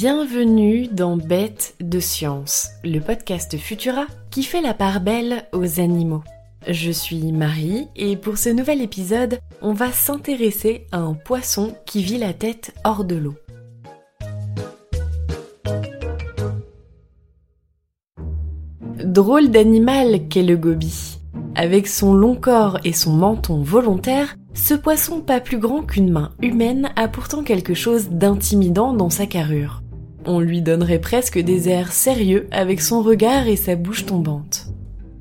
Bienvenue dans Bête de Science, le podcast Futura qui fait la part belle aux animaux. Je suis Marie et pour ce nouvel épisode, on va s'intéresser à un poisson qui vit la tête hors de l'eau. Drôle d'animal qu'est le goby. Avec son long corps et son menton volontaire, ce poisson pas plus grand qu'une main humaine a pourtant quelque chose d'intimidant dans sa carrure. On lui donnerait presque des airs sérieux avec son regard et sa bouche tombante.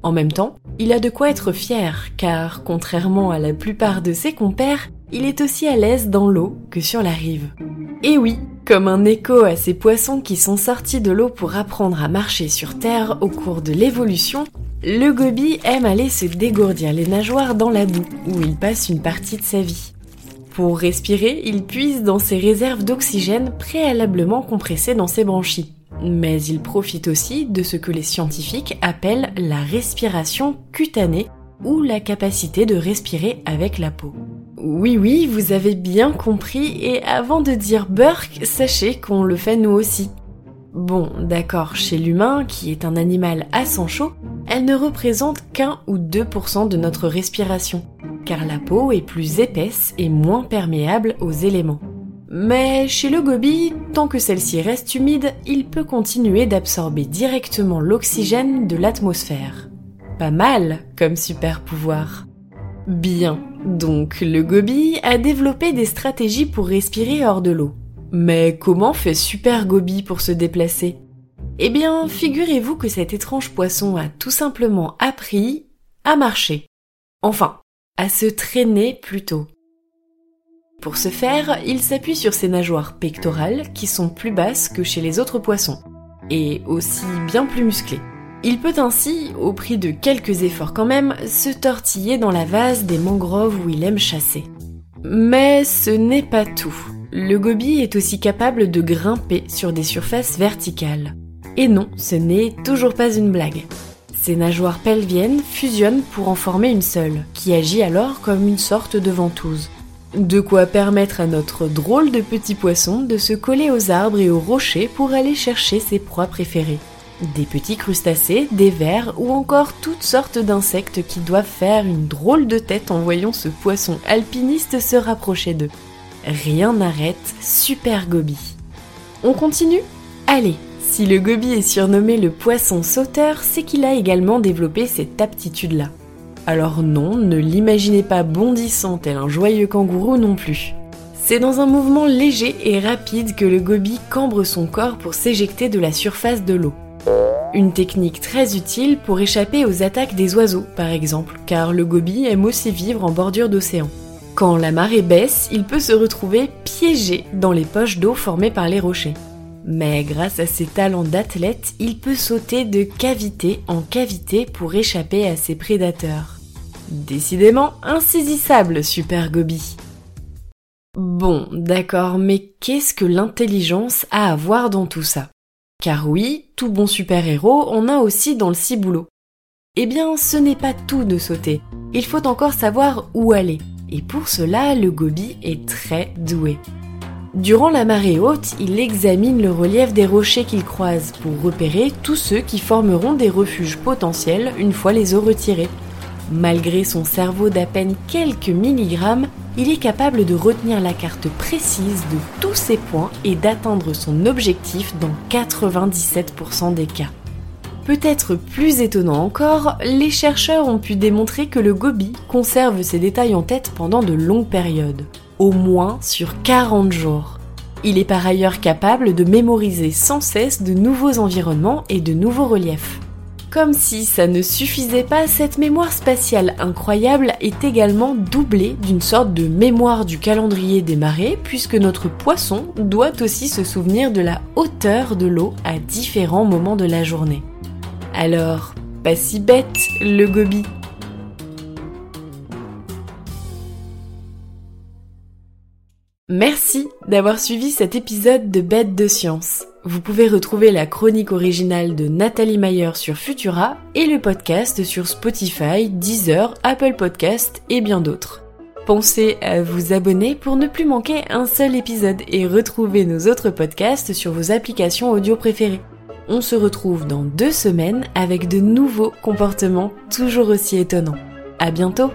En même temps, il a de quoi être fier, car contrairement à la plupart de ses compères, il est aussi à l'aise dans l'eau que sur la rive. Et oui, comme un écho à ces poissons qui sont sortis de l'eau pour apprendre à marcher sur Terre au cours de l'évolution, le goby aime aller se dégourdir les nageoires dans la boue, où il passe une partie de sa vie. Pour respirer, il puise dans ses réserves d'oxygène préalablement compressées dans ses branchies. Mais il profite aussi de ce que les scientifiques appellent la respiration cutanée, ou la capacité de respirer avec la peau. Oui oui, vous avez bien compris, et avant de dire Burke, sachez qu'on le fait nous aussi. Bon, d'accord, chez l'humain, qui est un animal à sang chaud, elle ne représente qu'un ou 2% de notre respiration, car la peau est plus épaisse et moins perméable aux éléments. Mais chez le goby, tant que celle-ci reste humide, il peut continuer d'absorber directement l'oxygène de l'atmosphère. Pas mal comme super pouvoir. Bien, donc le goby a développé des stratégies pour respirer hors de l'eau. Mais comment fait Super Goby pour se déplacer? Eh bien, figurez-vous que cet étrange poisson a tout simplement appris à marcher. Enfin, à se traîner plutôt. Pour ce faire, il s'appuie sur ses nageoires pectorales qui sont plus basses que chez les autres poissons, et aussi bien plus musclées. Il peut ainsi, au prix de quelques efforts quand même, se tortiller dans la vase des mangroves où il aime chasser. Mais ce n'est pas tout. Le goby est aussi capable de grimper sur des surfaces verticales. Et non, ce n'est toujours pas une blague. Ses nageoires pelviennes fusionnent pour en former une seule, qui agit alors comme une sorte de ventouse. De quoi permettre à notre drôle de petit poisson de se coller aux arbres et aux rochers pour aller chercher ses proies préférées. Des petits crustacés, des vers ou encore toutes sortes d'insectes qui doivent faire une drôle de tête en voyant ce poisson alpiniste se rapprocher d'eux. Rien n'arrête Super Goby. On continue? Allez, si le goby est surnommé le poisson sauteur, c'est qu'il a également développé cette aptitude-là. Alors non, ne l'imaginez pas bondissant tel un joyeux kangourou non plus. C'est dans un mouvement léger et rapide que le goby cambre son corps pour s'éjecter de la surface de l'eau. Une technique très utile pour échapper aux attaques des oiseaux, par exemple, car le goby aime aussi vivre en bordure d'océan. Quand la marée baisse, il peut se retrouver piégé dans les poches d'eau formées par les rochers. Mais grâce à ses talents d'athlète, il peut sauter de cavité en cavité pour échapper à ses prédateurs. Décidément insaisissable, Super Gobi. Bon, d'accord, mais qu'est-ce que l'intelligence a à voir dans tout ça? Car oui, tout bon super-héros en a aussi dans le ciboulot. Eh bien, ce n'est pas tout de sauter. Il faut encore savoir où aller et pour cela le goby est très doué. Durant la marée haute, il examine le relief des rochers qu'il croise pour repérer tous ceux qui formeront des refuges potentiels une fois les eaux retirées. Malgré son cerveau d'à peine quelques milligrammes, il est capable de retenir la carte précise de tous ses points et d'atteindre son objectif dans 97% des cas. Peut-être plus étonnant encore, les chercheurs ont pu démontrer que le goby conserve ces détails en tête pendant de longues périodes, au moins sur 40 jours. Il est par ailleurs capable de mémoriser sans cesse de nouveaux environnements et de nouveaux reliefs. Comme si ça ne suffisait pas, cette mémoire spatiale incroyable est également doublée d'une sorte de mémoire du calendrier des marées, puisque notre poisson doit aussi se souvenir de la hauteur de l'eau à différents moments de la journée. Alors, pas si bête, le goby. Merci d'avoir suivi cet épisode de Bête de Science. Vous pouvez retrouver la chronique originale de Nathalie Mayer sur Futura et le podcast sur Spotify, Deezer, Apple Podcast et bien d'autres. Pensez à vous abonner pour ne plus manquer un seul épisode et retrouver nos autres podcasts sur vos applications audio préférées. On se retrouve dans deux semaines avec de nouveaux comportements toujours aussi étonnants. À bientôt!